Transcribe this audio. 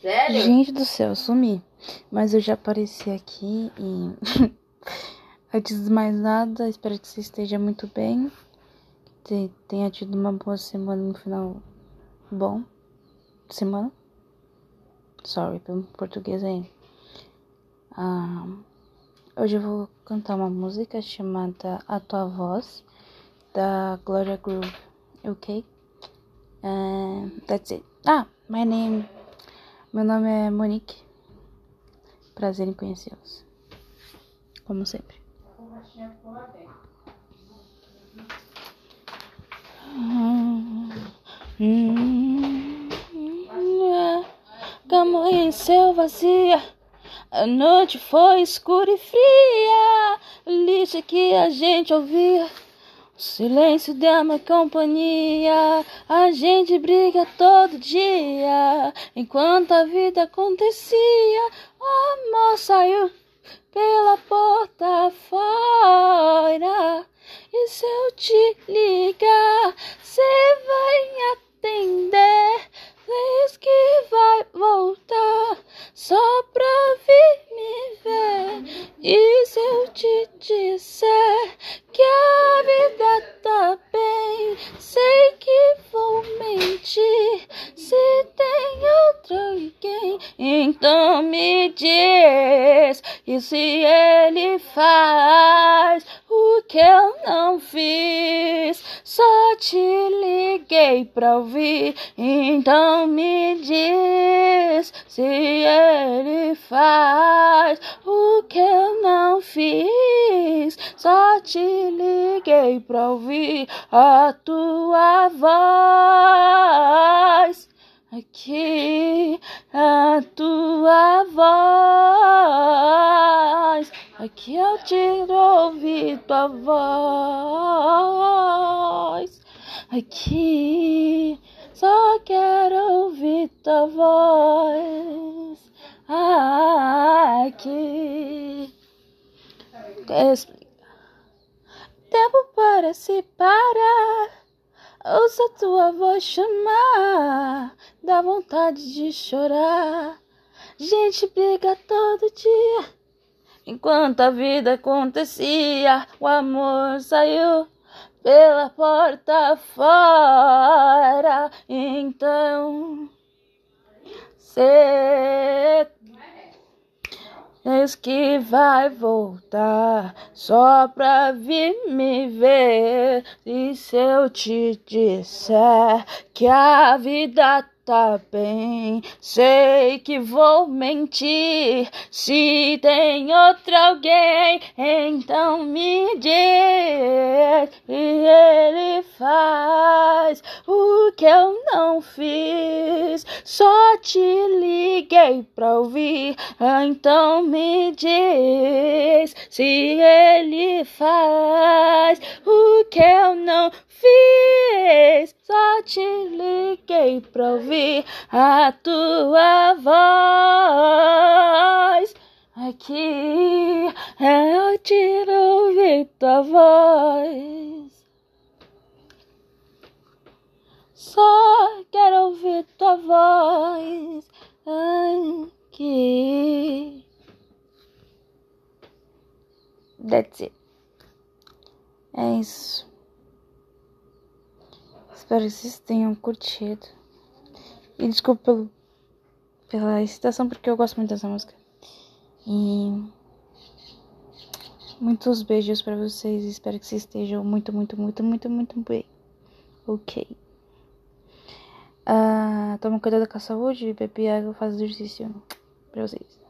Sério? Gente do céu, sumi. Mas eu já apareci aqui e. Antes de mais nada, espero que você esteja muito bem. Que tenha tido uma boa semana no final bom. Semana? Sorry pelo português aí. Ah, hoje eu vou cantar uma música chamada A Tua Voz, da Gloria Groove, ok? And that's it. Ah, my name. Meu nome é Monique. Prazer em conhecê-los. Como sempre. Amanheceu vazia, a noite foi escura e fria. Lixo que a gente ouvia, silêncio da minha companhia. A gente briga todo dia, enquanto a vida acontecia. O amor saiu pela porta fora. E se eu te ligar, cê vai atender? Diz que vai voltar só pra vir me ver. E se eu te disser se ele faz o que eu não fiz, só te liguei pra ouvir, então me diz se ele faz o que eu não fiz. Só te liguei pra ouvir a tua voz. Aqui a tua Aqui eu te ouvi tua voz. Aqui só quero ouvir tua voz. Aqui. Tempo parece parar. Ouça tua voz chamar. Dá vontade de chorar. Gente briga todo dia. Enquanto a vida acontecia, o amor saiu pela porta fora. Então, cê diz que vai voltar só pra vir me ver. E se eu te disser que a vida tá bem. Sei que vou mentir. Se tem outro alguém, então me diz. E ele faz o que eu não fiz. Só te liguei pra ouvir, então me diz. Se ele faz o que eu não te liguei pra ouvir a tua voz. Aqui eu te ouvir tua voz. Só quero ouvir tua voz aqui. That's it. É isso. Espero que vocês tenham curtido. E desculpa pelo, pela excitação, porque eu gosto muito dessa música. E muitos beijos para vocês. Espero que vocês estejam muito, muito, muito, muito, muito bem. Ok. Uh, toma cuidado com a saúde, bebe água, faz exercício pra vocês.